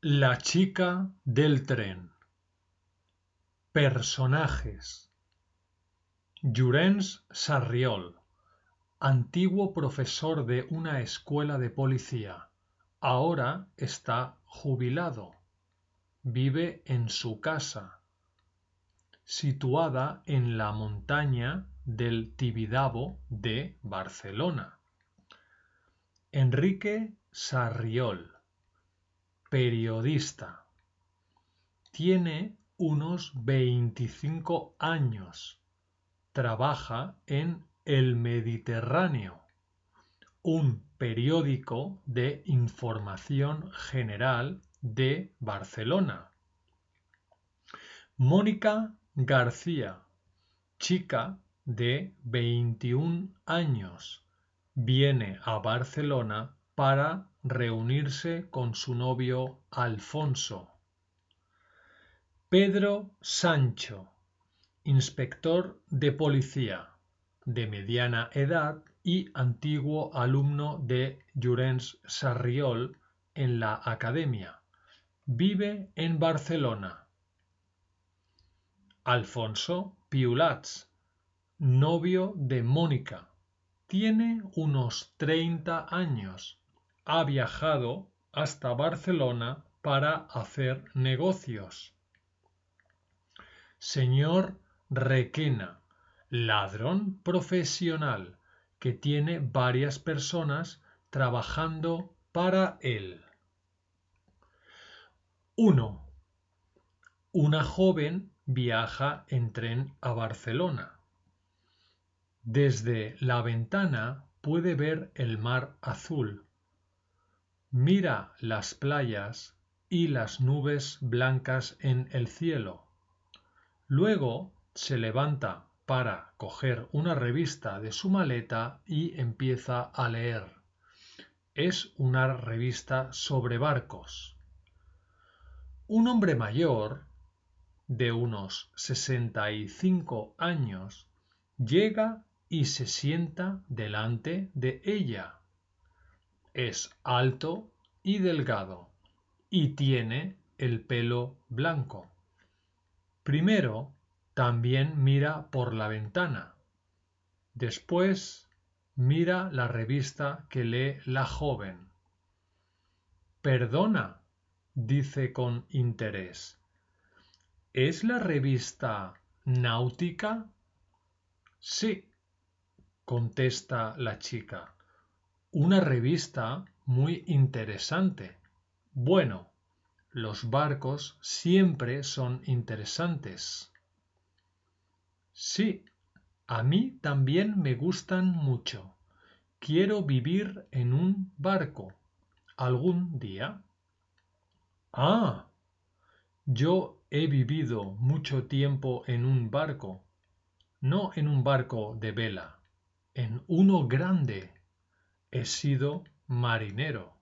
La chica del tren. Personajes. Llorenç Sarriol, antiguo profesor de una escuela de policía. Ahora está jubilado. Vive en su casa, situada en la montaña del Tibidabo de Barcelona. Enrique Sarriol periodista. Tiene unos 25 años. Trabaja en El Mediterráneo, un periódico de información general de Barcelona. Mónica García, chica de 21 años, viene a Barcelona para reunirse con su novio Alfonso. Pedro Sancho, inspector de policía, de mediana edad y antiguo alumno de Llorenç Sarriol en la academia. Vive en Barcelona. Alfonso Piulats, novio de Mónica. Tiene unos 30 años ha viajado hasta Barcelona para hacer negocios. Señor Requena, ladrón profesional que tiene varias personas trabajando para él. 1. Una joven viaja en tren a Barcelona. Desde la ventana puede ver el mar azul Mira las playas y las nubes blancas en el cielo. Luego se levanta para coger una revista de su maleta y empieza a leer. Es una revista sobre barcos. Un hombre mayor, de unos 65 años, llega y se sienta delante de ella es alto y delgado y tiene el pelo blanco. Primero también mira por la ventana. Después mira la revista que lee la joven. Perdona, dice con interés. ¿Es la revista náutica? Sí, contesta la chica. Una revista muy interesante. Bueno, los barcos siempre son interesantes. Sí, a mí también me gustan mucho. Quiero vivir en un barco algún día. Ah, yo he vivido mucho tiempo en un barco, no en un barco de vela, en uno grande He sido marinero.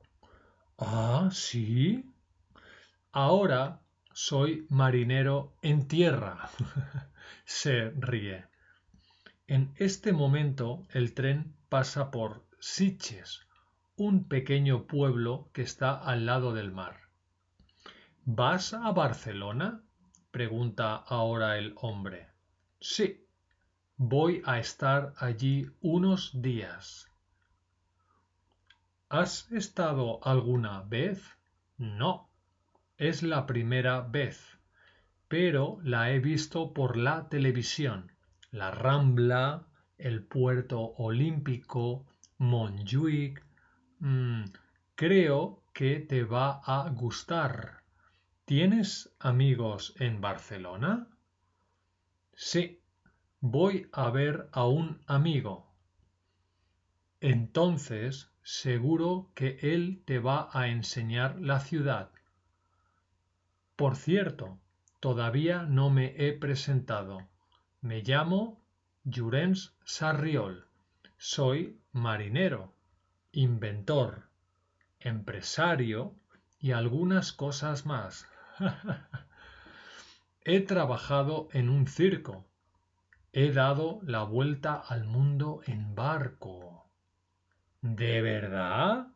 Ah, sí. Ahora soy marinero en tierra. Se ríe. En este momento el tren pasa por Siches, un pequeño pueblo que está al lado del mar. ¿Vas a Barcelona? pregunta ahora el hombre. Sí, voy a estar allí unos días. ¿Has estado alguna vez? No, es la primera vez, pero la he visto por la televisión. La Rambla, el puerto olímpico, Montjuic. Mm, creo que te va a gustar. ¿Tienes amigos en Barcelona? Sí, voy a ver a un amigo. Entonces seguro que él te va a enseñar la ciudad. Por cierto, todavía no me he presentado. Me llamo Llorenç Sarriol. Soy marinero, inventor, empresario y algunas cosas más. he trabajado en un circo. He dado la vuelta al mundo en barco. ¿De verdad?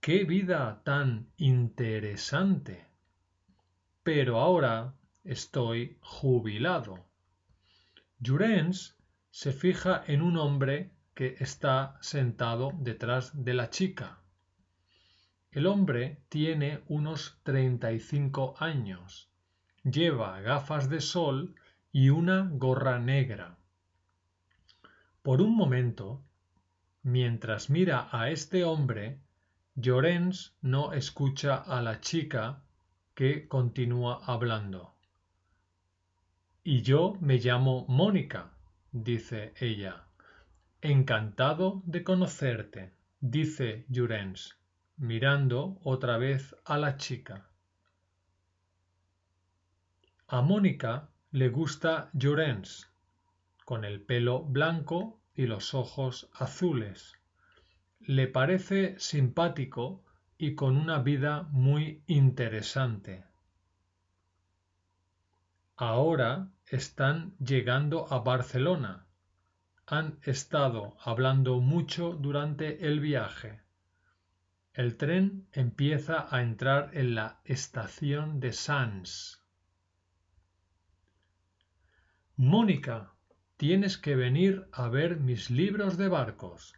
¡Qué vida tan interesante! Pero ahora estoy jubilado. Jurens se fija en un hombre que está sentado detrás de la chica. El hombre tiene unos 35 años, lleva gafas de sol y una gorra negra. Por un momento, mientras mira a este hombre, Llorens no escucha a la chica que continúa hablando. Y yo me llamo Mónica, dice ella. Encantado de conocerte, dice Llorens, mirando otra vez a la chica. A Mónica le gusta Llorens, con el pelo blanco y los ojos azules. Le parece simpático y con una vida muy interesante. Ahora están llegando a Barcelona. Han estado hablando mucho durante el viaje. El tren empieza a entrar en la estación de Sants. Mónica, tienes que venir a ver mis libros de barcos.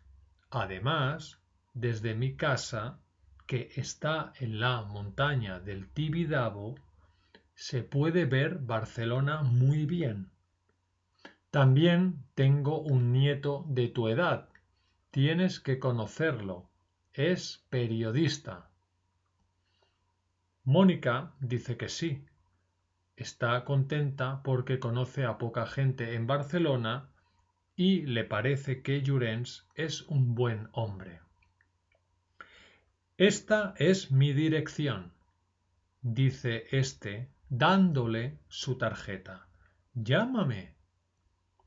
Además, desde mi casa, que está en la montaña del Tibidabo, se puede ver Barcelona muy bien. También tengo un nieto de tu edad. Tienes que conocerlo. Es periodista. Mónica dice que sí, está contenta porque conoce a poca gente en Barcelona y le parece que Llorens es un buen hombre. Esta es mi dirección, dice éste, dándole su tarjeta. Llámame.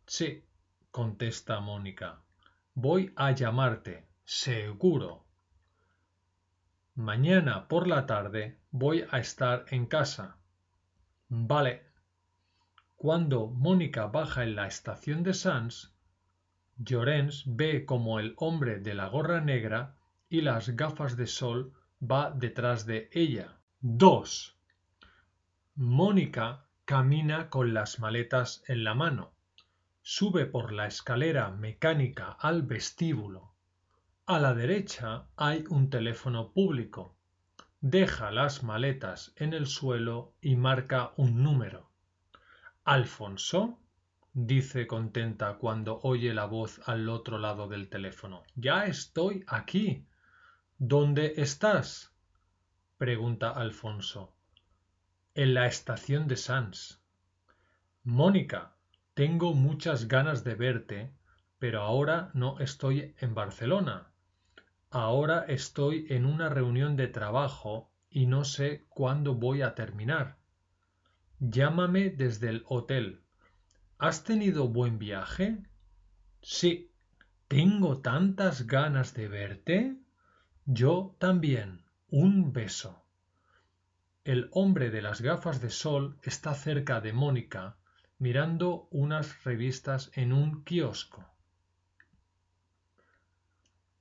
Sí, contesta Mónica. Voy a llamarte, seguro. Mañana por la tarde voy a estar en casa. Vale. Cuando Mónica baja en la estación de Sans, Llorens ve como el hombre de la gorra negra y las gafas de sol va detrás de ella. 2. Mónica camina con las maletas en la mano. Sube por la escalera mecánica al vestíbulo. A la derecha hay un teléfono público deja las maletas en el suelo y marca un número. Alfonso, dice contenta cuando oye la voz al otro lado del teléfono. Ya estoy aquí. ¿Dónde estás? pregunta Alfonso. En la estación de Sans. Mónica, tengo muchas ganas de verte, pero ahora no estoy en Barcelona. Ahora estoy en una reunión de trabajo y no sé cuándo voy a terminar. Llámame desde el hotel. ¿Has tenido buen viaje? Sí. Tengo tantas ganas de verte. Yo también. Un beso. El hombre de las gafas de sol está cerca de Mónica, mirando unas revistas en un kiosco.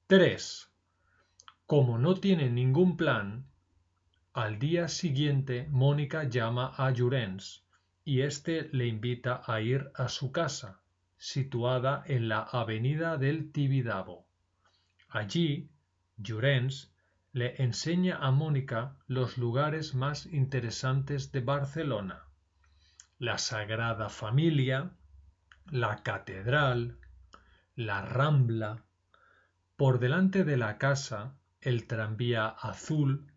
3. Como no tiene ningún plan, al día siguiente Mónica llama a Llorens y éste le invita a ir a su casa, situada en la avenida del Tibidabo. Allí, Llorens le enseña a Mónica los lugares más interesantes de Barcelona. La Sagrada Familia, la Catedral, la Rambla. Por delante de la casa el tranvía azul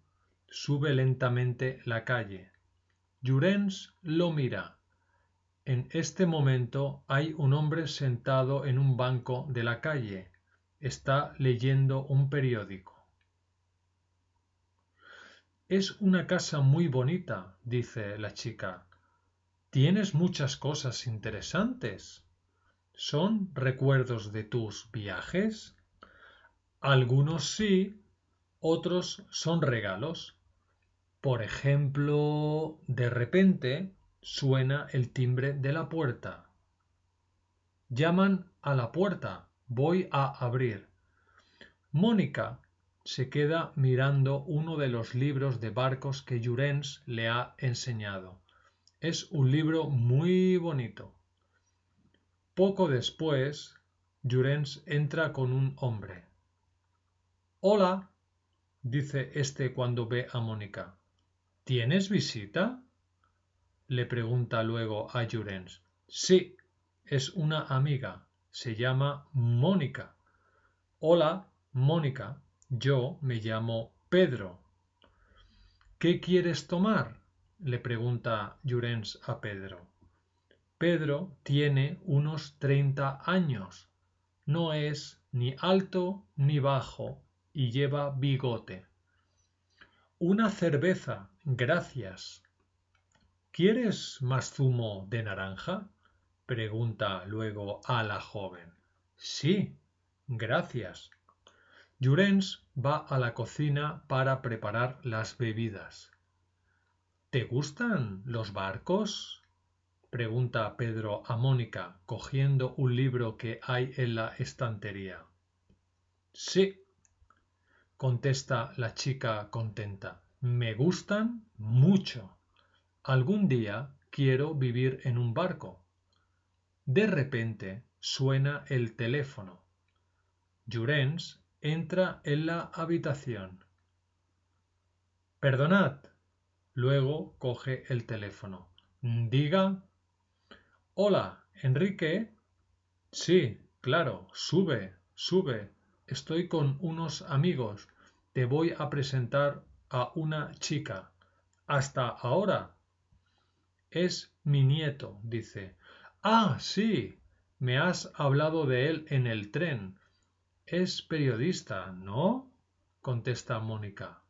sube lentamente la calle. Llorens lo mira. En este momento hay un hombre sentado en un banco de la calle. Está leyendo un periódico. Es una casa muy bonita, dice la chica. Tienes muchas cosas interesantes. ¿Son recuerdos de tus viajes? Algunos sí, otros son regalos. Por ejemplo, de repente suena el timbre de la puerta. Llaman a la puerta. Voy a abrir. Mónica se queda mirando uno de los libros de barcos que Llorens le ha enseñado. Es un libro muy bonito. Poco después, Llorens entra con un hombre. Hola, dice este cuando ve a Mónica. ¿Tienes visita? le pregunta luego a Llorens. Sí, es una amiga. Se llama Mónica. Hola, Mónica. Yo me llamo Pedro. ¿Qué quieres tomar? le pregunta Llorens a Pedro. Pedro tiene unos treinta años. No es ni alto ni bajo y lleva bigote. Una cerveza, gracias. ¿Quieres más zumo de naranja? pregunta luego a la joven. Sí, gracias. Llorens va a la cocina para preparar las bebidas. ¿Te gustan los barcos? pregunta Pedro a Mónica, cogiendo un libro que hay en la estantería. Sí, contesta la chica contenta. Me gustan mucho. Algún día quiero vivir en un barco. De repente suena el teléfono. Llorens entra en la habitación. Perdonad. Luego coge el teléfono. Diga. Hola, Enrique. Sí, claro, sube, sube. Estoy con unos amigos. Te voy a presentar a una chica. Hasta ahora. Es mi nieto, dice. Ah, sí. Me has hablado de él en el tren. Es periodista, ¿no? contesta Mónica.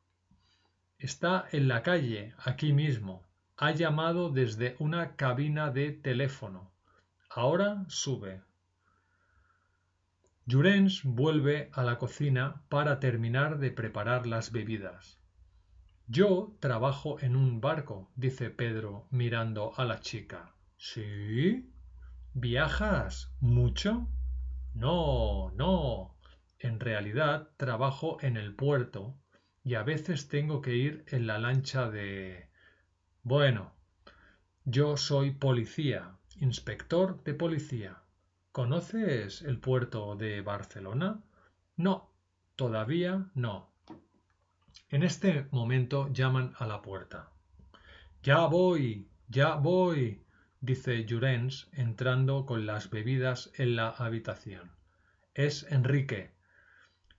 Está en la calle, aquí mismo. Ha llamado desde una cabina de teléfono. Ahora sube. Llorens vuelve a la cocina para terminar de preparar las bebidas. Yo trabajo en un barco, dice Pedro mirando a la chica. ¿Sí? ¿Viajas mucho? No, no. En realidad trabajo en el puerto y a veces tengo que ir en la lancha de... Bueno, yo soy policía, inspector de policía. ¿Conoces el puerto de Barcelona? No, todavía no. En este momento llaman a la puerta. Ya voy, ya voy, dice Llorens entrando con las bebidas en la habitación. Es Enrique.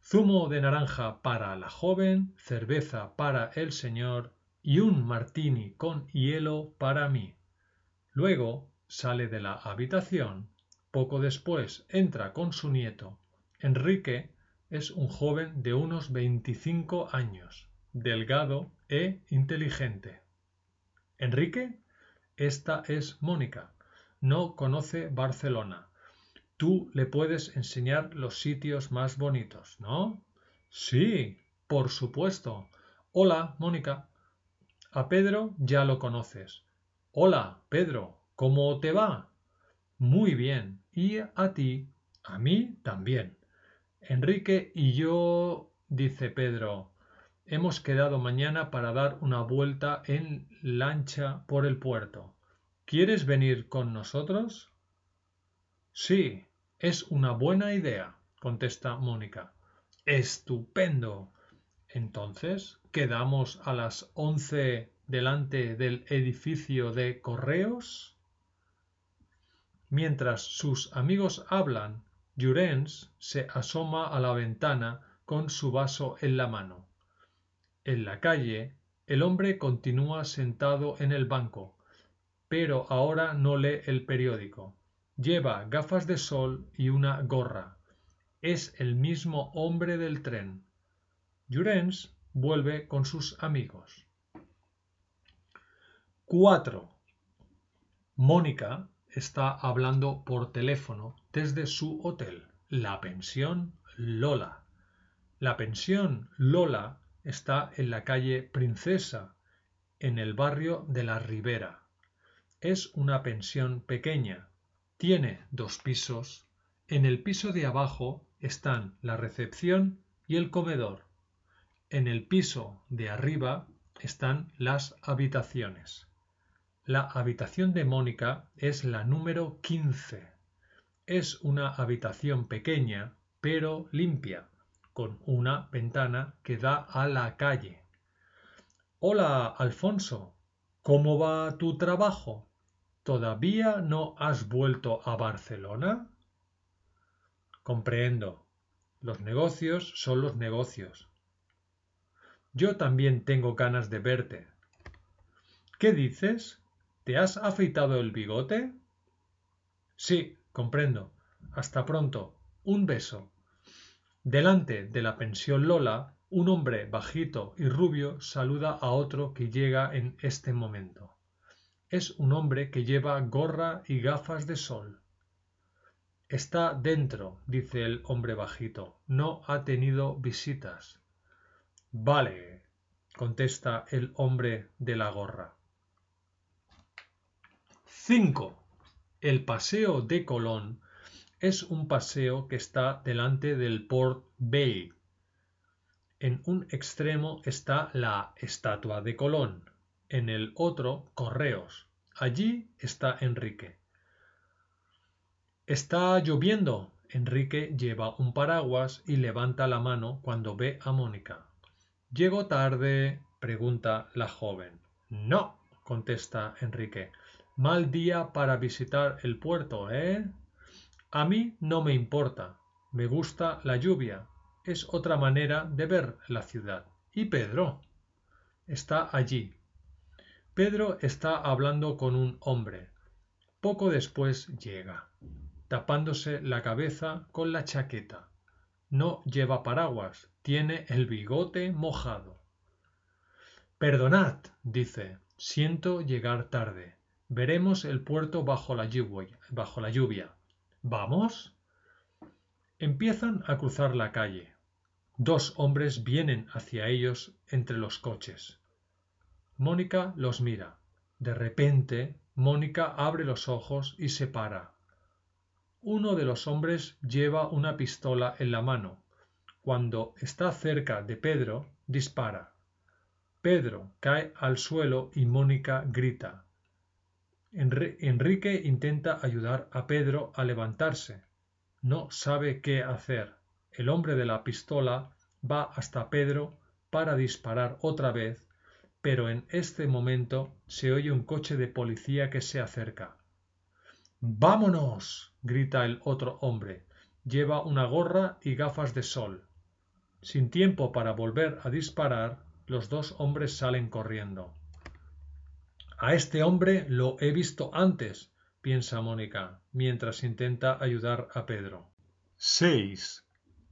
Zumo de naranja para la joven, cerveza para el señor y un martini con hielo para mí. Luego sale de la habitación. Poco después entra con su nieto. Enrique es un joven de unos veinticinco años, delgado e inteligente. Enrique esta es Mónica. No conoce Barcelona. Tú le puedes enseñar los sitios más bonitos, ¿no? Sí, por supuesto. Hola, Mónica. A Pedro ya lo conoces. Hola, Pedro. ¿Cómo te va? Muy bien. ¿Y a ti? A mí también. Enrique y yo, dice Pedro, Hemos quedado mañana para dar una vuelta en lancha por el puerto. ¿Quieres venir con nosotros? Sí, es una buena idea, contesta Mónica. Estupendo. Entonces, ¿quedamos a las once delante del edificio de correos? Mientras sus amigos hablan, Llorens se asoma a la ventana con su vaso en la mano. En la calle, el hombre continúa sentado en el banco, pero ahora no lee el periódico. Lleva gafas de sol y una gorra. Es el mismo hombre del tren. Llorens vuelve con sus amigos. 4. Mónica está hablando por teléfono desde su hotel, la pensión Lola. La pensión Lola está en la calle Princesa, en el barrio de la Ribera. Es una pensión pequeña. Tiene dos pisos. En el piso de abajo están la recepción y el comedor. En el piso de arriba están las habitaciones. La habitación de Mónica es la número 15. Es una habitación pequeña, pero limpia, con una ventana que da a la calle. Hola, Alfonso. ¿Cómo va tu trabajo? ¿Todavía no has vuelto a Barcelona? Comprendo. Los negocios son los negocios. Yo también tengo ganas de verte. ¿Qué dices? ¿Te has afeitado el bigote? Sí, comprendo. Hasta pronto. Un beso. Delante de la pensión Lola, un hombre bajito y rubio saluda a otro que llega en este momento. Es un hombre que lleva gorra y gafas de sol. Está dentro, dice el hombre bajito. No ha tenido visitas. Vale, contesta el hombre de la gorra. 5. El Paseo de Colón es un paseo que está delante del Port Bay. En un extremo está la estatua de Colón, en el otro Correos. Allí está Enrique. Está lloviendo. Enrique lleva un paraguas y levanta la mano cuando ve a Mónica. ¿Llego tarde? pregunta la joven. No, contesta Enrique. Mal día para visitar el puerto, ¿eh? A mí no me importa. Me gusta la lluvia. Es otra manera de ver la ciudad. ¿Y Pedro? Está allí. Pedro está hablando con un hombre. Poco después llega, tapándose la cabeza con la chaqueta. No lleva paraguas, tiene el bigote mojado. Perdonad, dice, siento llegar tarde. Veremos el puerto bajo la lluvia. Bajo la lluvia. ¿Vamos? Empiezan a cruzar la calle. Dos hombres vienen hacia ellos entre los coches. Mónica los mira. De repente, Mónica abre los ojos y se para. Uno de los hombres lleva una pistola en la mano. Cuando está cerca de Pedro, dispara. Pedro cae al suelo y Mónica grita. Enrique intenta ayudar a Pedro a levantarse. No sabe qué hacer. El hombre de la pistola va hasta Pedro para disparar otra vez, pero en este momento se oye un coche de policía que se acerca. ¡Vámonos! grita el otro hombre. Lleva una gorra y gafas de sol. Sin tiempo para volver a disparar, los dos hombres salen corriendo. A este hombre lo he visto antes, piensa Mónica, mientras intenta ayudar a Pedro. 6.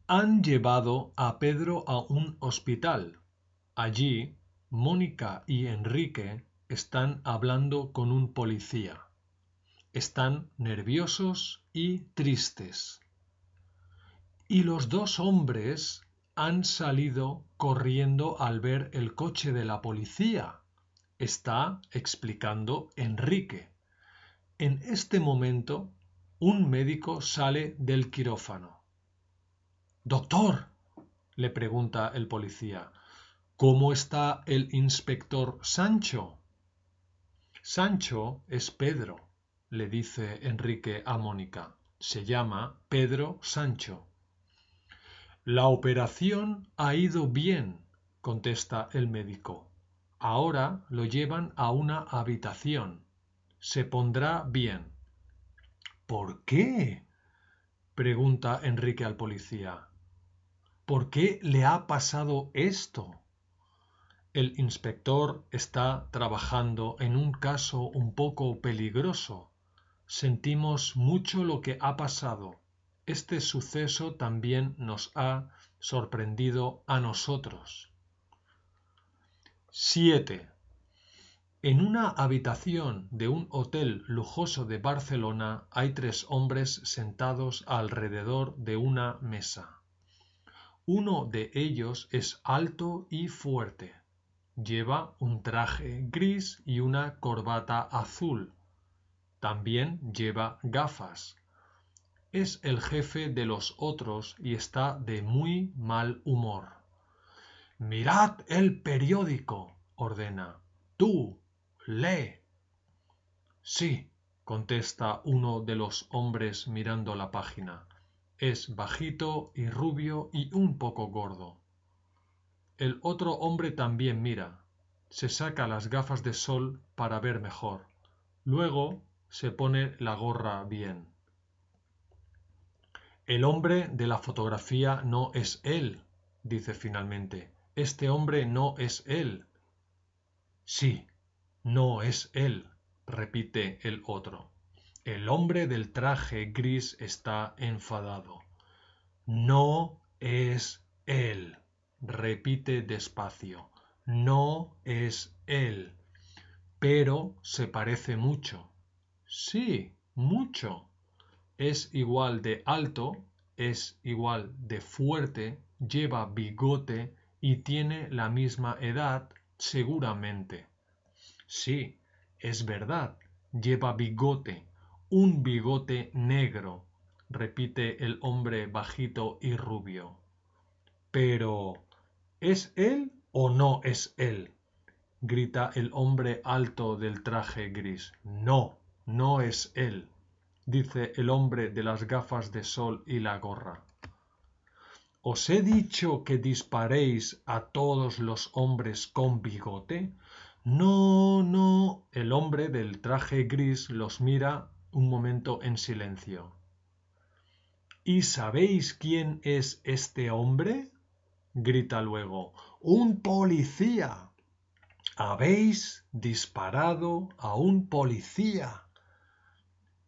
Han llevado a Pedro a un hospital. Allí, Mónica y Enrique están hablando con un policía. Están nerviosos y tristes. Y los dos hombres han salido corriendo al ver el coche de la policía. Está explicando Enrique. En este momento, un médico sale del quirófano. Doctor, le pregunta el policía, ¿cómo está el inspector Sancho? Sancho es Pedro le dice Enrique a Mónica. Se llama Pedro Sancho. La operación ha ido bien, contesta el médico. Ahora lo llevan a una habitación. Se pondrá bien. ¿Por qué? pregunta Enrique al policía. ¿Por qué le ha pasado esto? El inspector está trabajando en un caso un poco peligroso sentimos mucho lo que ha pasado. Este suceso también nos ha sorprendido a nosotros. 7. En una habitación de un hotel lujoso de Barcelona hay tres hombres sentados alrededor de una mesa. Uno de ellos es alto y fuerte. Lleva un traje gris y una corbata azul también lleva gafas. Es el jefe de los otros y está de muy mal humor. Mirad el periódico, ordena. Tú, lee. Sí, contesta uno de los hombres mirando la página. Es bajito y rubio y un poco gordo. El otro hombre también mira. Se saca las gafas de sol para ver mejor. Luego se pone la gorra bien. El hombre de la fotografía no es él, dice finalmente. Este hombre no es él. Sí, no es él, repite el otro. El hombre del traje gris está enfadado. No es él, repite despacio. No es él. Pero se parece mucho. Sí, mucho. Es igual de alto, es igual de fuerte, lleva bigote y tiene la misma edad, seguramente. Sí, es verdad, lleva bigote, un bigote negro, repite el hombre bajito y rubio. Pero, ¿es él o no es él? grita el hombre alto del traje gris. No, no es él, dice el hombre de las gafas de sol y la gorra. ¿Os he dicho que disparéis a todos los hombres con bigote? No, no. El hombre del traje gris los mira un momento en silencio. ¿Y sabéis quién es este hombre? grita luego. Un policía. Habéis disparado a un policía.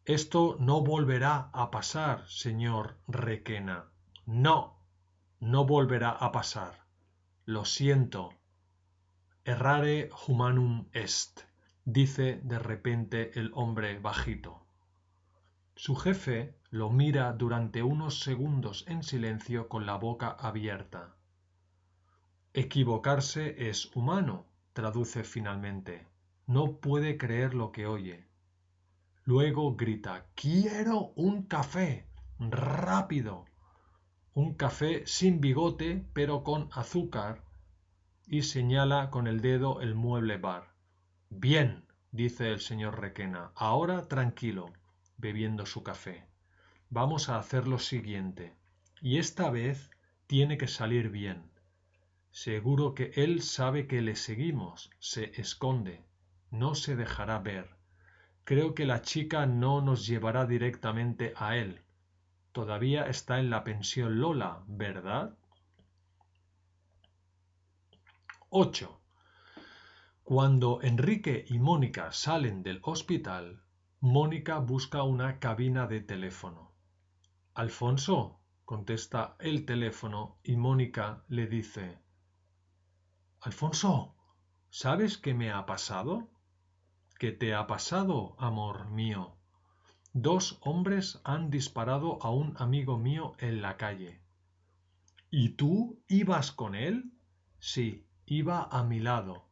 Esto no volverá a pasar, señor Requena. No, no volverá a pasar. Lo siento. Errare humanum est, dice de repente el hombre bajito. Su jefe lo mira durante unos segundos en silencio con la boca abierta. Equivocarse es humano, traduce finalmente. No puede creer lo que oye. Luego grita Quiero un café. rápido un café sin bigote pero con azúcar y señala con el dedo el mueble bar. Bien, dice el señor Requena, ahora tranquilo, bebiendo su café. Vamos a hacer lo siguiente, y esta vez tiene que salir bien. Seguro que él sabe que le seguimos, se esconde, no se dejará ver. Creo que la chica no nos llevará directamente a él, Todavía está en la pensión Lola, ¿verdad? 8. Cuando Enrique y Mónica salen del hospital, Mónica busca una cabina de teléfono. Alfonso, contesta el teléfono y Mónica le dice, Alfonso, ¿sabes qué me ha pasado? ¿Qué te ha pasado, amor mío? Dos hombres han disparado a un amigo mío en la calle. ¿Y tú ibas con él? Sí, iba a mi lado.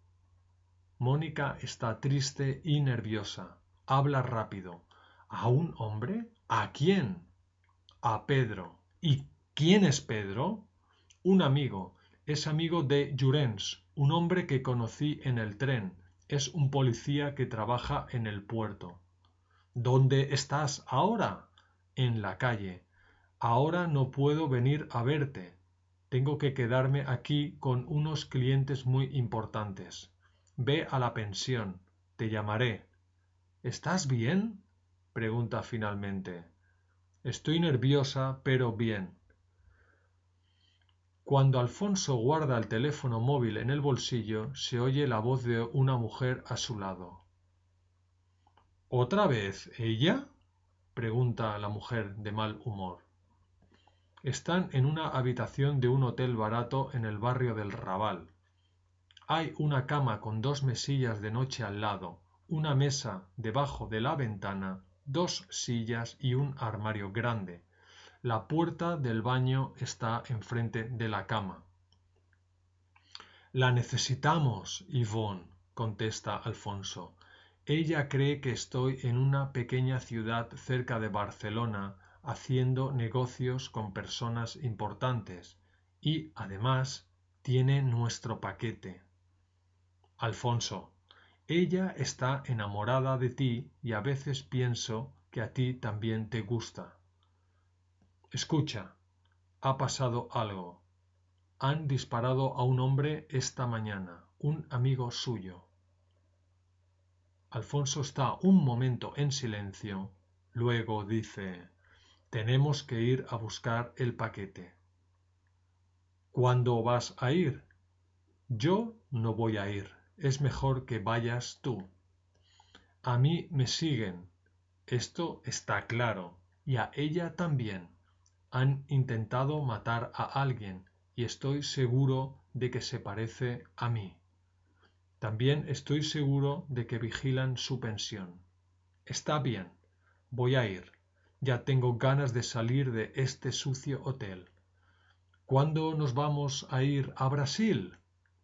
Mónica está triste y nerviosa. Habla rápido. ¿A un hombre? ¿A quién? A Pedro. ¿Y quién es Pedro? Un amigo. Es amigo de Llorens, un hombre que conocí en el tren. Es un policía que trabaja en el puerto. ¿Dónde estás ahora? En la calle. Ahora no puedo venir a verte. Tengo que quedarme aquí con unos clientes muy importantes. Ve a la pensión. Te llamaré. ¿Estás bien? pregunta finalmente. Estoy nerviosa, pero bien. Cuando Alfonso guarda el teléfono móvil en el bolsillo, se oye la voz de una mujer a su lado. ¿Otra vez ella? pregunta la mujer de mal humor. Están en una habitación de un hotel barato en el barrio del Raval. Hay una cama con dos mesillas de noche al lado, una mesa debajo de la ventana, dos sillas y un armario grande. La puerta del baño está enfrente de la cama. La necesitamos, Yvonne, contesta Alfonso. Ella cree que estoy en una pequeña ciudad cerca de Barcelona haciendo negocios con personas importantes y, además, tiene nuestro paquete. Alfonso, ella está enamorada de ti y a veces pienso que a ti también te gusta. Escucha, ha pasado algo. Han disparado a un hombre esta mañana, un amigo suyo. Alfonso está un momento en silencio, luego dice Tenemos que ir a buscar el paquete. ¿Cuándo vas a ir? Yo no voy a ir. Es mejor que vayas tú. A mí me siguen. Esto está claro. Y a ella también. Han intentado matar a alguien y estoy seguro de que se parece a mí. También estoy seguro de que vigilan su pensión. Está bien. Voy a ir. Ya tengo ganas de salir de este sucio hotel. ¿Cuándo nos vamos a ir a Brasil?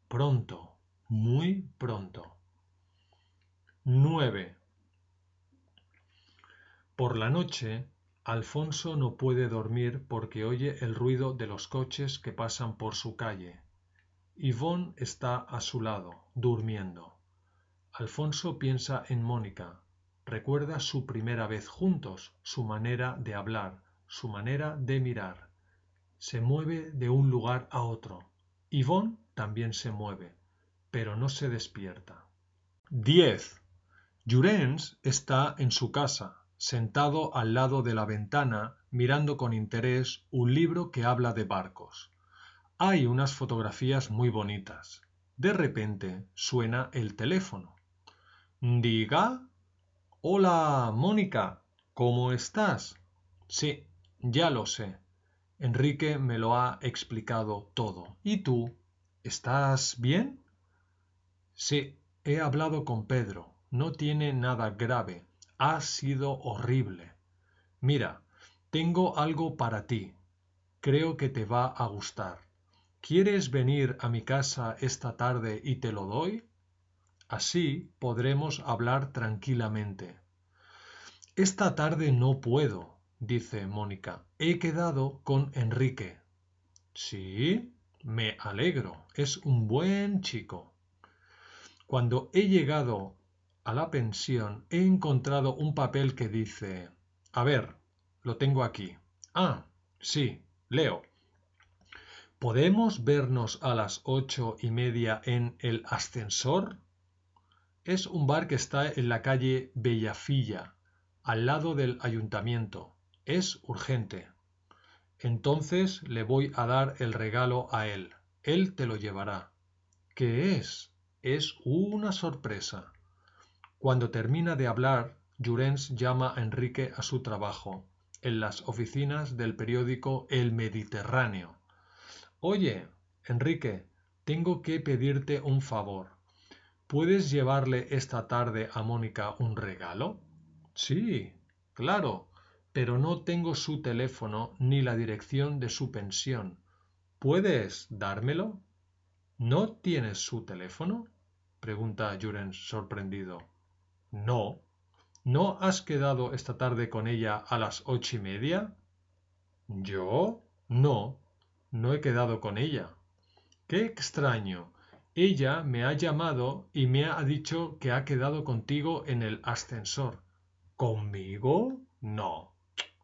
Pronto, muy pronto. 9. Por la noche, Alfonso no puede dormir porque oye el ruido de los coches que pasan por su calle. Yvonne está a su lado, durmiendo. Alfonso piensa en Mónica. Recuerda su primera vez juntos, su manera de hablar, su manera de mirar se mueve de un lugar a otro. Yvonne también se mueve, pero no se despierta. 10. Jurens está en su casa, sentado al lado de la ventana, mirando con interés un libro que habla de barcos. Hay unas fotografías muy bonitas. De repente suena el teléfono. Diga. Hola, Mónica. ¿Cómo estás? Sí, ya lo sé. Enrique me lo ha explicado todo. ¿Y tú? ¿Estás bien? Sí, he hablado con Pedro. No tiene nada grave. Ha sido horrible. Mira, tengo algo para ti. Creo que te va a gustar. ¿Quieres venir a mi casa esta tarde y te lo doy? Así podremos hablar tranquilamente. Esta tarde no puedo, dice Mónica. He quedado con Enrique. Sí, me alegro. Es un buen chico. Cuando he llegado a la pensión he encontrado un papel que dice A ver, lo tengo aquí. Ah, sí, leo. ¿Podemos vernos a las ocho y media en el ascensor? Es un bar que está en la calle Bellafilla, al lado del ayuntamiento. Es urgente. Entonces le voy a dar el regalo a él. Él te lo llevará. ¿Qué es? Es una sorpresa. Cuando termina de hablar, Jurens llama a Enrique a su trabajo, en las oficinas del periódico El Mediterráneo. Oye, Enrique, tengo que pedirte un favor. ¿Puedes llevarle esta tarde a Mónica un regalo? Sí, claro pero no tengo su teléfono ni la dirección de su pensión. ¿Puedes dármelo? ¿No tienes su teléfono? pregunta Jurens sorprendido. No. ¿No has quedado esta tarde con ella a las ocho y media? ¿Yo? No. No he quedado con ella. Qué extraño. Ella me ha llamado y me ha dicho que ha quedado contigo en el ascensor. ¿Conmigo? No.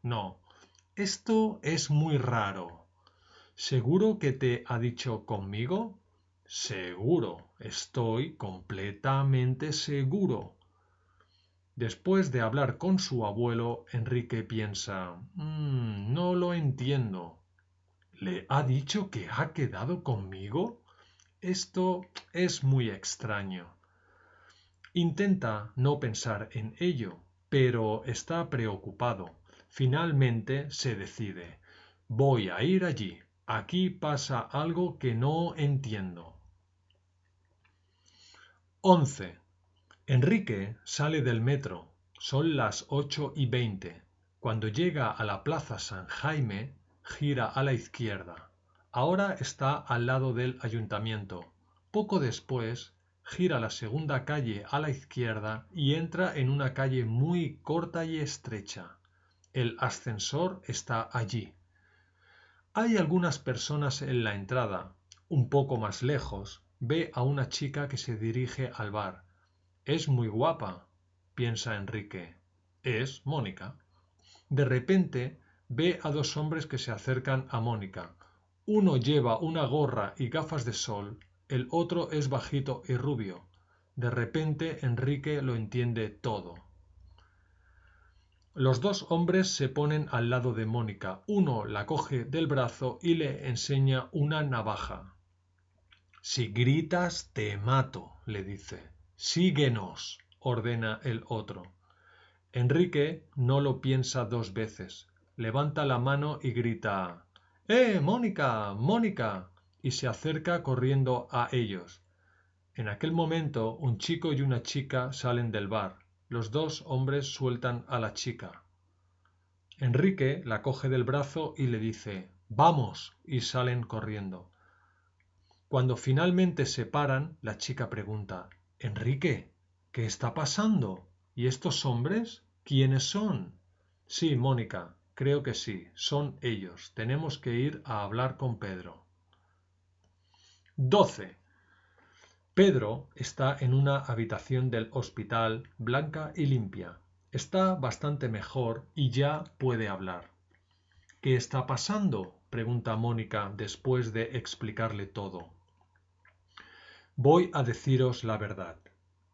No, esto es muy raro. ¿Seguro que te ha dicho conmigo? Seguro, estoy completamente seguro. Después de hablar con su abuelo, Enrique piensa mm, no lo entiendo. ¿Le ha dicho que ha quedado conmigo? Esto es muy extraño. Intenta no pensar en ello, pero está preocupado. Finalmente se decide. Voy a ir allí. Aquí pasa algo que no entiendo. 11. Enrique sale del metro. Son las ocho y veinte. Cuando llega a la Plaza San Jaime, gira a la izquierda. Ahora está al lado del ayuntamiento. Poco después, gira la segunda calle a la izquierda y entra en una calle muy corta y estrecha. El ascensor está allí. Hay algunas personas en la entrada. Un poco más lejos, ve a una chica que se dirige al bar. Es muy guapa, piensa Enrique. Es Mónica. De repente ve a dos hombres que se acercan a Mónica. Uno lleva una gorra y gafas de sol, el otro es bajito y rubio. De repente Enrique lo entiende todo. Los dos hombres se ponen al lado de Mónica. Uno la coge del brazo y le enseña una navaja. Si gritas, te mato, le dice. Síguenos, ordena el otro. Enrique no lo piensa dos veces. Levanta la mano y grita ¡Eh, Mónica! Mónica. y se acerca corriendo a ellos. En aquel momento un chico y una chica salen del bar. Los dos hombres sueltan a la chica. Enrique la coge del brazo y le dice Vamos. y salen corriendo. Cuando finalmente se paran, la chica pregunta Enrique, ¿qué está pasando? ¿Y estos hombres? ¿Quiénes son? Sí, Mónica, creo que sí, son ellos. Tenemos que ir a hablar con Pedro. 12. Pedro está en una habitación del hospital blanca y limpia. Está bastante mejor y ya puede hablar. ¿Qué está pasando? pregunta Mónica después de explicarle todo. Voy a deciros la verdad.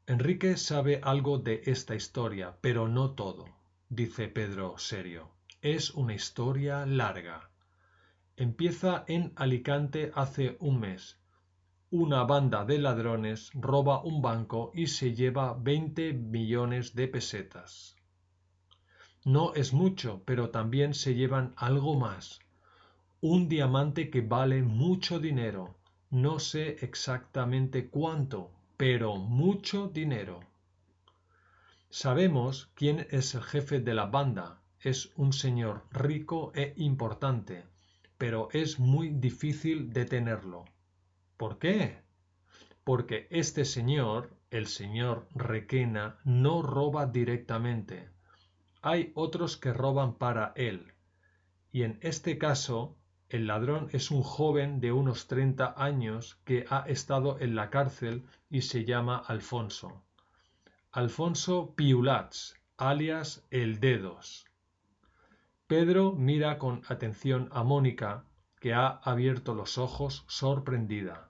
Enrique sabe algo de esta historia, pero no todo, dice Pedro serio. Es una historia larga. Empieza en Alicante hace un mes una banda de ladrones roba un banco y se lleva 20 millones de pesetas. No es mucho, pero también se llevan algo más. Un diamante que vale mucho dinero. No sé exactamente cuánto, pero mucho dinero. Sabemos quién es el jefe de la banda. Es un señor rico e importante, pero es muy difícil detenerlo. ¿Por qué? Porque este señor, el señor Requena, no roba directamente. Hay otros que roban para él. Y en este caso, el ladrón es un joven de unos treinta años que ha estado en la cárcel y se llama Alfonso. Alfonso Piulats, alias El Dedos. Pedro mira con atención a Mónica, que ha abierto los ojos sorprendida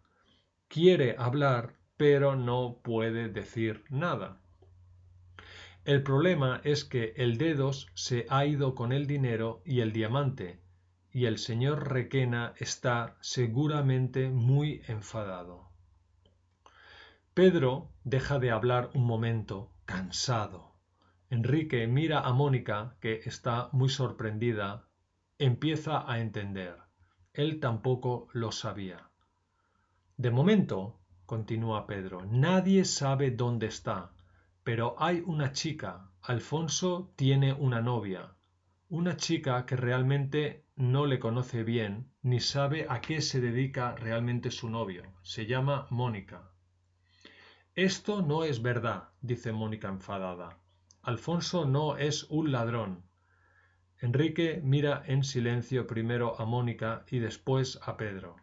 quiere hablar, pero no puede decir nada. El problema es que el dedos se ha ido con el dinero y el diamante, y el señor Requena está seguramente muy enfadado. Pedro deja de hablar un momento, cansado. Enrique mira a Mónica, que está muy sorprendida, empieza a entender. Él tampoco lo sabía. De momento, continúa Pedro, nadie sabe dónde está, pero hay una chica. Alfonso tiene una novia, una chica que realmente no le conoce bien ni sabe a qué se dedica realmente su novio. Se llama Mónica. Esto no es verdad, dice Mónica enfadada. Alfonso no es un ladrón. Enrique mira en silencio primero a Mónica y después a Pedro.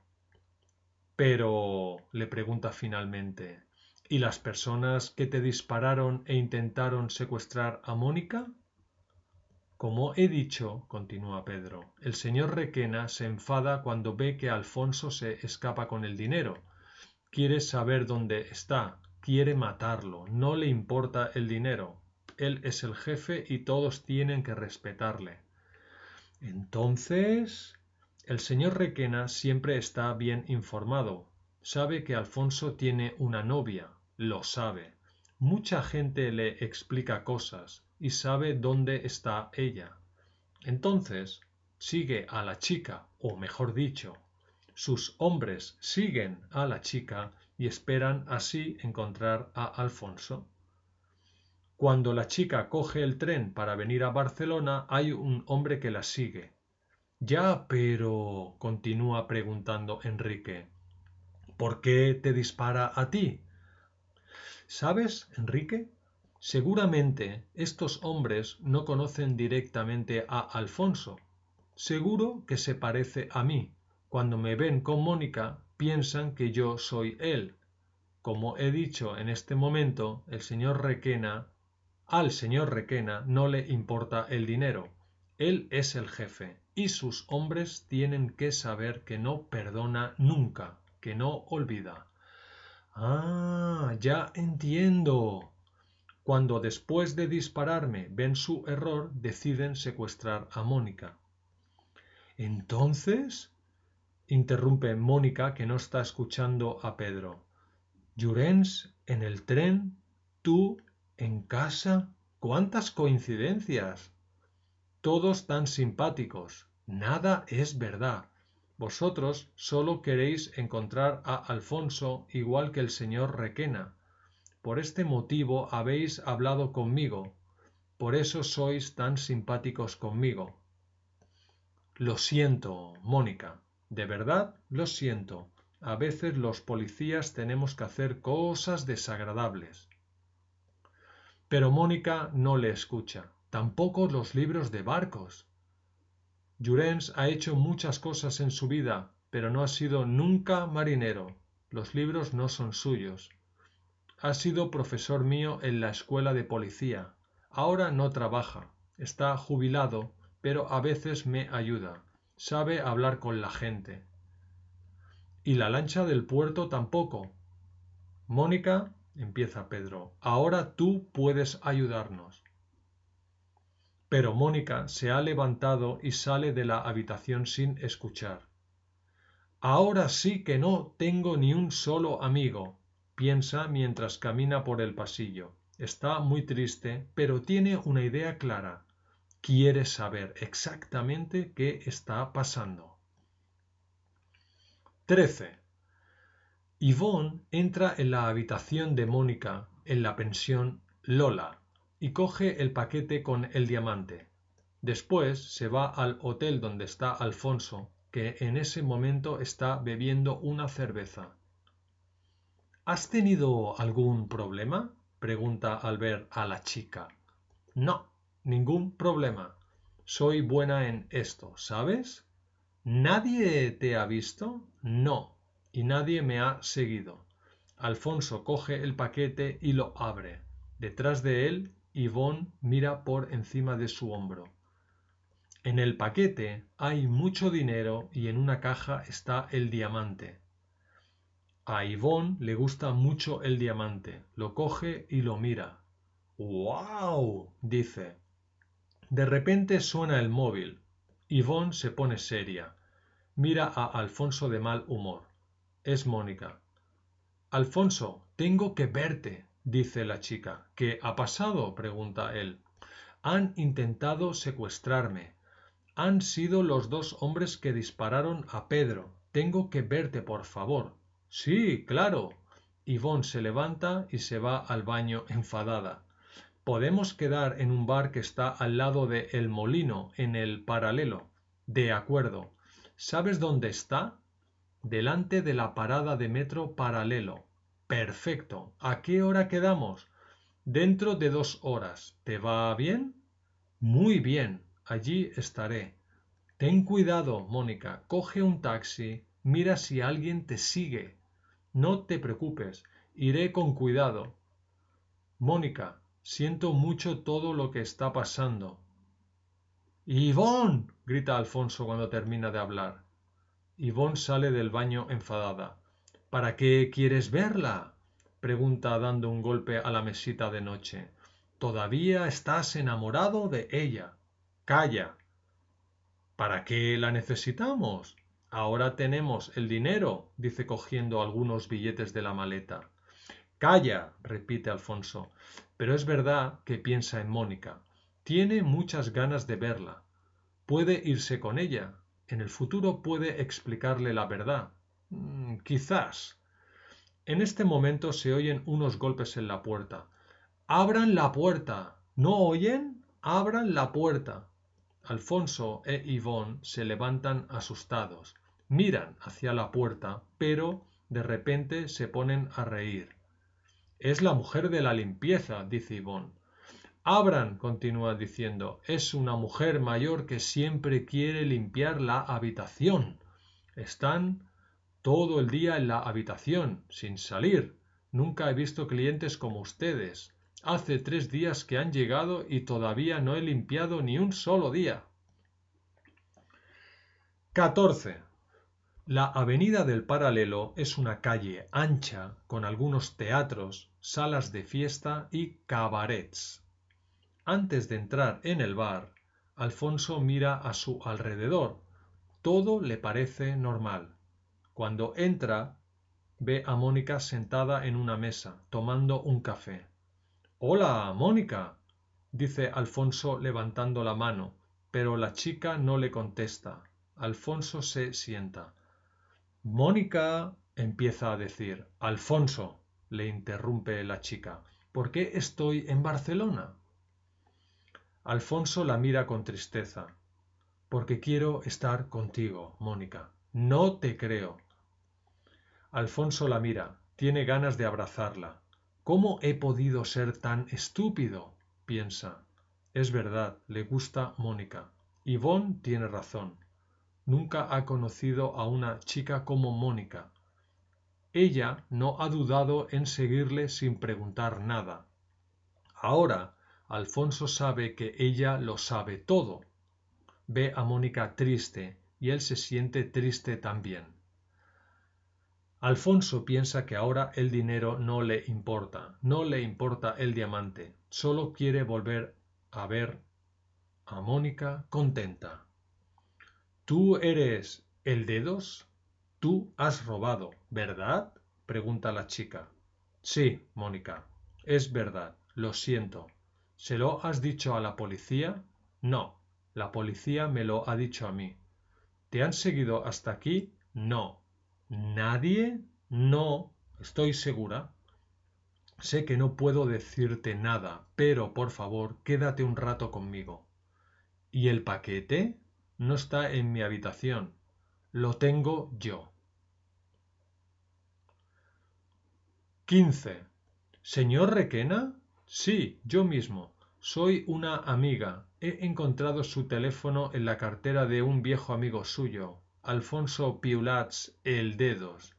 Pero, le pregunta finalmente, ¿y las personas que te dispararon e intentaron secuestrar a Mónica? Como he dicho, continúa Pedro, el señor Requena se enfada cuando ve que Alfonso se escapa con el dinero. Quiere saber dónde está, quiere matarlo, no le importa el dinero. Él es el jefe y todos tienen que respetarle. Entonces, el señor Requena siempre está bien informado. Sabe que Alfonso tiene una novia, lo sabe. Mucha gente le explica cosas y sabe dónde está ella. Entonces, sigue a la chica, o mejor dicho, sus hombres siguen a la chica y esperan así encontrar a Alfonso. Cuando la chica coge el tren para venir a Barcelona, hay un hombre que la sigue. Ya, pero continúa preguntando Enrique. ¿Por qué te dispara a ti? ¿Sabes, Enrique? Seguramente estos hombres no conocen directamente a Alfonso. Seguro que se parece a mí. Cuando me ven con Mónica, piensan que yo soy él. Como he dicho en este momento, el señor Requena, al señor Requena no le importa el dinero. Él es el jefe y sus hombres tienen que saber que no perdona nunca, que no olvida. Ah, ya entiendo. Cuando después de dispararme ven su error, deciden secuestrar a Mónica. Entonces, interrumpe Mónica que no está escuchando a Pedro. Llurens en el tren, tú en casa. ¿Cuántas coincidencias? Todos tan simpáticos. Nada es verdad. Vosotros solo queréis encontrar a Alfonso igual que el señor Requena. Por este motivo habéis hablado conmigo. Por eso sois tan simpáticos conmigo. Lo siento, Mónica. De verdad lo siento. A veces los policías tenemos que hacer cosas desagradables. Pero Mónica no le escucha. Tampoco los libros de barcos. Llurens ha hecho muchas cosas en su vida, pero no ha sido nunca marinero. Los libros no son suyos. Ha sido profesor mío en la escuela de policía. Ahora no trabaja. Está jubilado, pero a veces me ayuda. Sabe hablar con la gente. Y la lancha del puerto tampoco. Mónica, empieza Pedro, ahora tú puedes ayudarnos. Pero Mónica se ha levantado y sale de la habitación sin escuchar. Ahora sí que no tengo ni un solo amigo, piensa mientras camina por el pasillo. Está muy triste, pero tiene una idea clara. Quiere saber exactamente qué está pasando. 13. Yvonne entra en la habitación de Mónica en la pensión Lola y coge el paquete con el diamante. Después se va al hotel donde está Alfonso, que en ese momento está bebiendo una cerveza. ¿Has tenido algún problema? pregunta al ver a la chica. No, ningún problema. Soy buena en esto, ¿sabes? ¿Nadie te ha visto? No, y nadie me ha seguido. Alfonso coge el paquete y lo abre. Detrás de él Yvonne mira por encima de su hombro. En el paquete hay mucho dinero y en una caja está el diamante. A Yvonne le gusta mucho el diamante. Lo coge y lo mira. ¡Wow! dice. De repente suena el móvil. Yvonne se pone seria. Mira a Alfonso de mal humor. Es Mónica. Alfonso, tengo que verte, dice la chica. ¿Qué ha pasado? pregunta él. Han intentado secuestrarme. Han sido los dos hombres que dispararon a Pedro. Tengo que verte, por favor. Sí, claro. Yvonne se levanta y se va al baño enfadada. Podemos quedar en un bar que está al lado de El Molino, en el paralelo. De acuerdo. ¿Sabes dónde está? Delante de la parada de metro paralelo. Perfecto. ¿A qué hora quedamos? Dentro de dos horas. ¿Te va bien? Muy bien. Allí estaré. Ten cuidado, Mónica. Coge un taxi. Mira si alguien te sigue. No te preocupes. Iré con cuidado. Mónica, siento mucho todo lo que está pasando. ¡Ivón! grita Alfonso cuando termina de hablar. Ivón sale del baño enfadada. ¿Para qué quieres verla? pregunta dando un golpe a la mesita de noche. Todavía estás enamorado de ella. Calla. ¿Para qué la necesitamos? Ahora tenemos el dinero, dice cogiendo algunos billetes de la maleta. Calla, repite Alfonso. Pero es verdad que piensa en Mónica. Tiene muchas ganas de verla. Puede irse con ella. En el futuro puede explicarle la verdad. Mm, quizás. En este momento se oyen unos golpes en la puerta. ¡Abran la puerta! ¿No oyen? ¡Abran la puerta! Alfonso e Yvonne se levantan asustados, miran hacia la puerta, pero de repente se ponen a reír. Es la mujer de la limpieza, dice Yvonne. Abran, continúa diciendo, es una mujer mayor que siempre quiere limpiar la habitación. Están todo el día en la habitación, sin salir. Nunca he visto clientes como ustedes. Hace tres días que han llegado y todavía no he limpiado ni un solo día. 14. La Avenida del Paralelo es una calle ancha con algunos teatros, salas de fiesta y cabarets. Antes de entrar en el bar, Alfonso mira a su alrededor. Todo le parece normal. Cuando entra, ve a Mónica sentada en una mesa, tomando un café. Hola, Mónica, dice Alfonso levantando la mano, pero la chica no le contesta. Alfonso se sienta. Mónica, empieza a decir. Alfonso, le interrumpe la chica. ¿Por qué estoy en Barcelona? Alfonso la mira con tristeza. Porque quiero estar contigo, Mónica. No te creo. Alfonso la mira. Tiene ganas de abrazarla. ¿Cómo he podido ser tan estúpido? piensa. Es verdad, le gusta Mónica. Yvonne tiene razón. Nunca ha conocido a una chica como Mónica. Ella no ha dudado en seguirle sin preguntar nada. Ahora, Alfonso sabe que ella lo sabe todo. Ve a Mónica triste y él se siente triste también. Alfonso piensa que ahora el dinero no le importa, no le importa el diamante, solo quiere volver a ver a Mónica contenta. ¿Tú eres el dedos? Tú has robado, ¿verdad? pregunta la chica. Sí, Mónica, es verdad, lo siento. ¿Se lo has dicho a la policía? No, la policía me lo ha dicho a mí. ¿Te han seguido hasta aquí? No, ¿Nadie? No, estoy segura. Sé que no puedo decirte nada, pero por favor, quédate un rato conmigo. ¿Y el paquete? No está en mi habitación. Lo tengo yo. 15. ¿Señor Requena? Sí, yo mismo. Soy una amiga. He encontrado su teléfono en la cartera de un viejo amigo suyo. Alfonso Piulats el Dedos.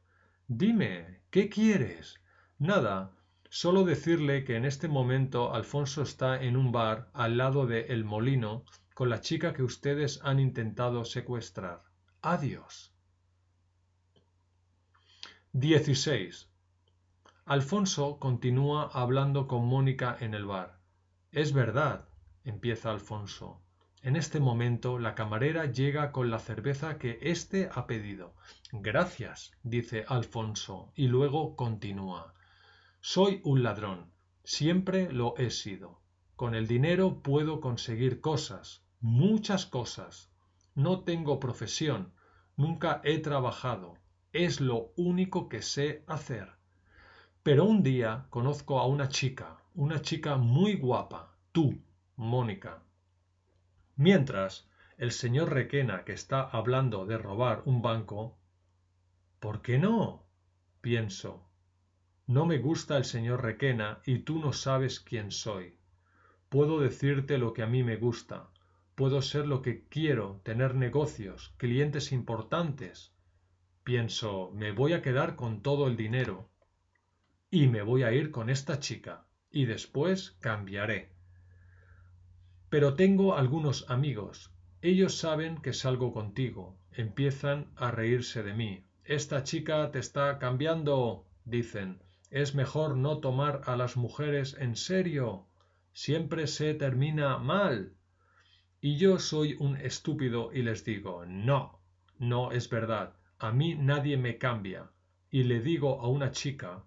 Dime, ¿qué quieres? Nada, solo decirle que en este momento Alfonso está en un bar al lado de El Molino con la chica que ustedes han intentado secuestrar. Adiós. 16. Alfonso continúa hablando con Mónica en el bar. Es verdad, empieza Alfonso. En este momento la camarera llega con la cerveza que éste ha pedido. Gracias, dice Alfonso, y luego continúa. Soy un ladrón. Siempre lo he sido. Con el dinero puedo conseguir cosas, muchas cosas. No tengo profesión, nunca he trabajado. Es lo único que sé hacer. Pero un día conozco a una chica, una chica muy guapa, tú, Mónica. Mientras, el señor Requena, que está hablando de robar un banco, ¿por qué no? pienso. No me gusta el señor Requena y tú no sabes quién soy. Puedo decirte lo que a mí me gusta. Puedo ser lo que quiero, tener negocios, clientes importantes. Pienso, me voy a quedar con todo el dinero. Y me voy a ir con esta chica. Y después cambiaré. Pero tengo algunos amigos. Ellos saben que salgo contigo. Empiezan a reírse de mí. Esta chica te está cambiando, dicen. Es mejor no tomar a las mujeres en serio. Siempre se termina mal. Y yo soy un estúpido y les digo, no, no es verdad. A mí nadie me cambia. Y le digo a una chica,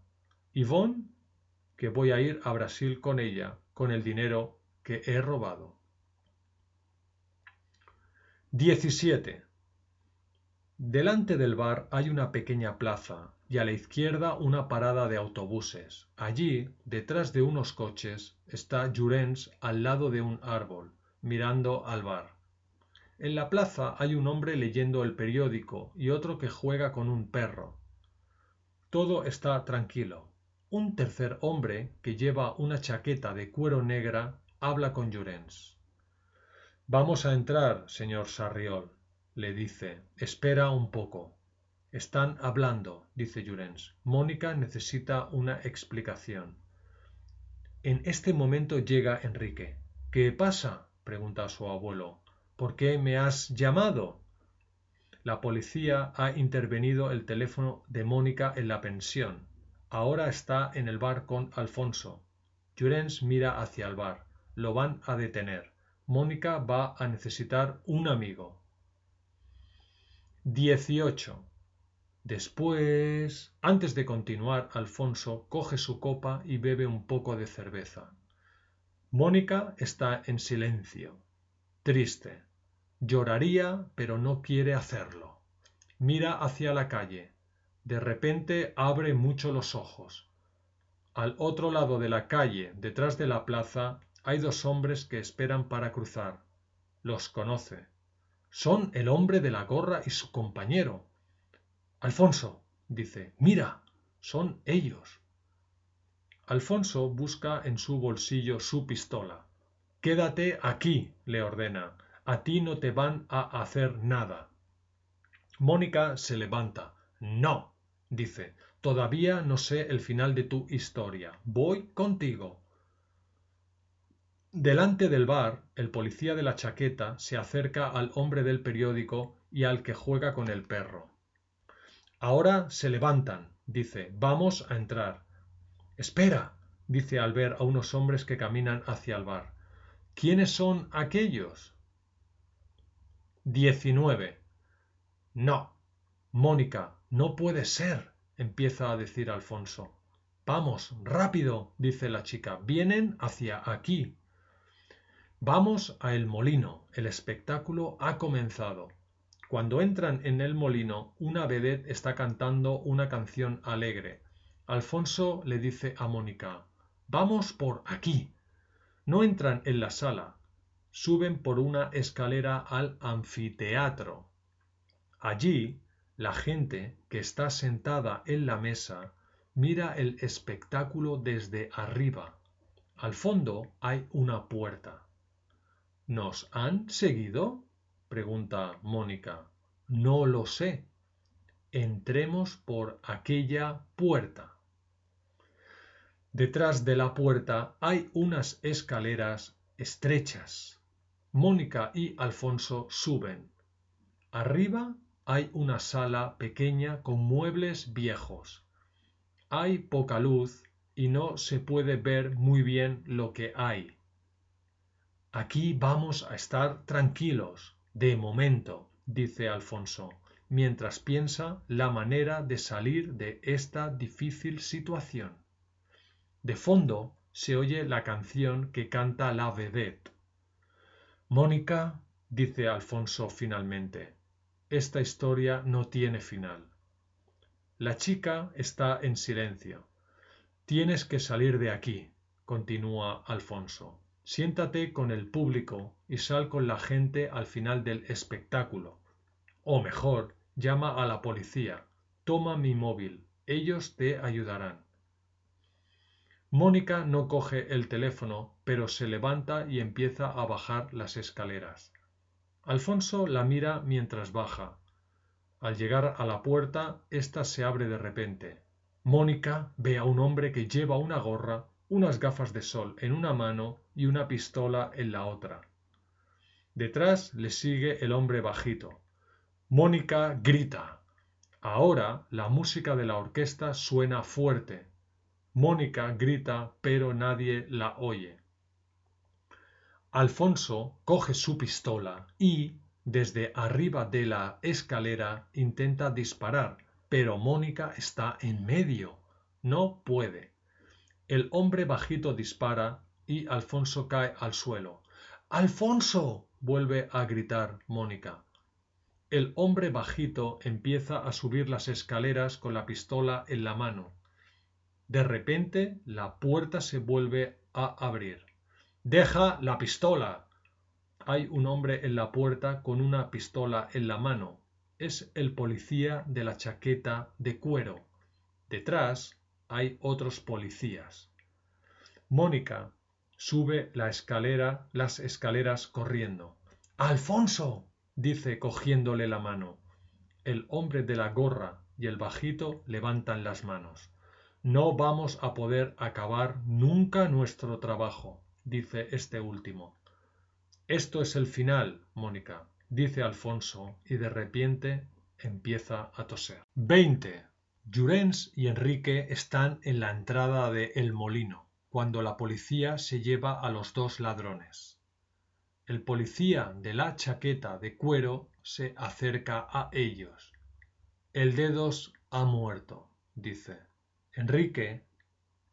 Yvonne, que voy a ir a Brasil con ella, con el dinero que he robado. 17. Delante del bar hay una pequeña plaza y a la izquierda una parada de autobuses. Allí, detrás de unos coches, está Jurens al lado de un árbol, mirando al bar. En la plaza hay un hombre leyendo el periódico y otro que juega con un perro. Todo está tranquilo. Un tercer hombre, que lleva una chaqueta de cuero negra, habla con Llorens. Vamos a entrar, señor Sarriol, le dice. Espera un poco. Están hablando, dice Llorens. Mónica necesita una explicación. En este momento llega Enrique. ¿Qué pasa? pregunta su abuelo. ¿Por qué me has llamado? La policía ha intervenido el teléfono de Mónica en la pensión. Ahora está en el bar con Alfonso. Llorens mira hacia el bar. Lo van a detener. Mónica va a necesitar un amigo. 18. Después, antes de continuar, Alfonso coge su copa y bebe un poco de cerveza. Mónica está en silencio, triste. Lloraría, pero no quiere hacerlo. Mira hacia la calle. De repente abre mucho los ojos. Al otro lado de la calle, detrás de la plaza, hay dos hombres que esperan para cruzar. Los conoce. Son el hombre de la gorra y su compañero. Alfonso, dice, mira, son ellos. Alfonso busca en su bolsillo su pistola. Quédate aquí, le ordena. A ti no te van a hacer nada. Mónica se levanta. No, dice, todavía no sé el final de tu historia. Voy contigo. Delante del bar, el policía de la chaqueta se acerca al hombre del periódico y al que juega con el perro. Ahora se levantan, dice, vamos a entrar. Espera, dice al ver a unos hombres que caminan hacia el bar. ¿Quiénes son aquellos? Diecinueve. No. Mónica, no puede ser, empieza a decir Alfonso. Vamos, rápido, dice la chica. Vienen hacia aquí. Vamos a el molino. El espectáculo ha comenzado. Cuando entran en el molino, una vedette está cantando una canción alegre. Alfonso le dice a Mónica Vamos por aquí. No entran en la sala. Suben por una escalera al anfiteatro. Allí, la gente que está sentada en la mesa mira el espectáculo desde arriba. Al fondo hay una puerta. ¿Nos han seguido? pregunta Mónica. No lo sé. Entremos por aquella puerta. Detrás de la puerta hay unas escaleras estrechas. Mónica y Alfonso suben. Arriba hay una sala pequeña con muebles viejos. Hay poca luz y no se puede ver muy bien lo que hay. Aquí vamos a estar tranquilos, de momento, dice Alfonso, mientras piensa la manera de salir de esta difícil situación. De fondo se oye la canción que canta la vedette. Mónica, dice Alfonso finalmente, esta historia no tiene final. La chica está en silencio. Tienes que salir de aquí, continúa Alfonso. Siéntate con el público y sal con la gente al final del espectáculo. O mejor, llama a la policía. Toma mi móvil. Ellos te ayudarán. Mónica no coge el teléfono, pero se levanta y empieza a bajar las escaleras. Alfonso la mira mientras baja. Al llegar a la puerta, ésta se abre de repente. Mónica ve a un hombre que lleva una gorra unas gafas de sol en una mano y una pistola en la otra. Detrás le sigue el hombre bajito. Mónica grita. Ahora la música de la orquesta suena fuerte. Mónica grita, pero nadie la oye. Alfonso coge su pistola y, desde arriba de la escalera, intenta disparar, pero Mónica está en medio. No puede. El hombre bajito dispara y Alfonso cae al suelo. ¡Alfonso! vuelve a gritar Mónica. El hombre bajito empieza a subir las escaleras con la pistola en la mano. De repente la puerta se vuelve a abrir. ¡Deja la pistola! Hay un hombre en la puerta con una pistola en la mano. Es el policía de la chaqueta de cuero. Detrás hay otros policías. Mónica sube la escalera, las escaleras corriendo. Alfonso, dice cogiéndole la mano. El hombre de la gorra y el bajito levantan las manos. No vamos a poder acabar nunca nuestro trabajo, dice este último. Esto es el final, Mónica, dice Alfonso, y de repente empieza a toser. 20. Llorens y Enrique están en la entrada de El Molino, cuando la policía se lleva a los dos ladrones. El policía de la chaqueta de cuero se acerca a ellos. El dedos ha muerto, dice. Enrique,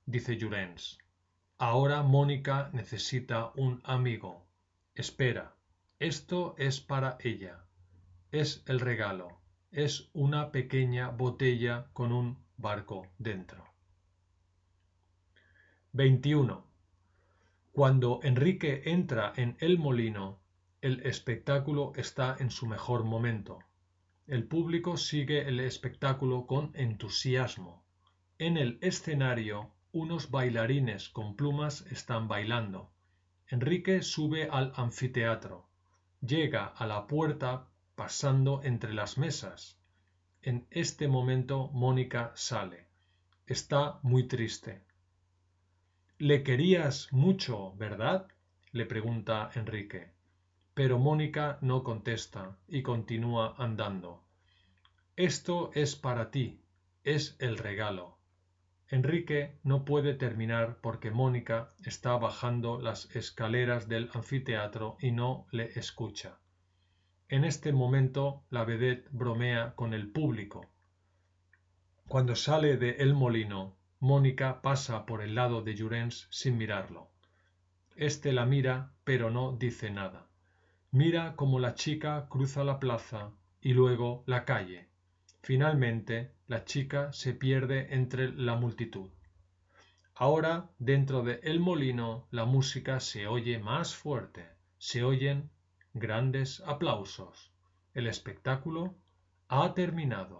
dice Llorens. Ahora Mónica necesita un amigo. Espera, esto es para ella. Es el regalo. Es una pequeña botella con un barco dentro. 21. Cuando Enrique entra en el molino, el espectáculo está en su mejor momento. El público sigue el espectáculo con entusiasmo. En el escenario, unos bailarines con plumas están bailando. Enrique sube al anfiteatro. Llega a la puerta pasando entre las mesas. En este momento Mónica sale. Está muy triste. Le querías mucho, ¿verdad? le pregunta Enrique. Pero Mónica no contesta y continúa andando. Esto es para ti, es el regalo. Enrique no puede terminar porque Mónica está bajando las escaleras del anfiteatro y no le escucha. En este momento la vedette bromea con el público. Cuando sale de El Molino, Mónica pasa por el lado de Llorens sin mirarlo. Este la mira, pero no dice nada. Mira cómo la chica cruza la plaza y luego la calle. Finalmente, la chica se pierde entre la multitud. Ahora, dentro de el molino, la música se oye más fuerte. Se oyen grandes aplausos. El espectáculo ha terminado.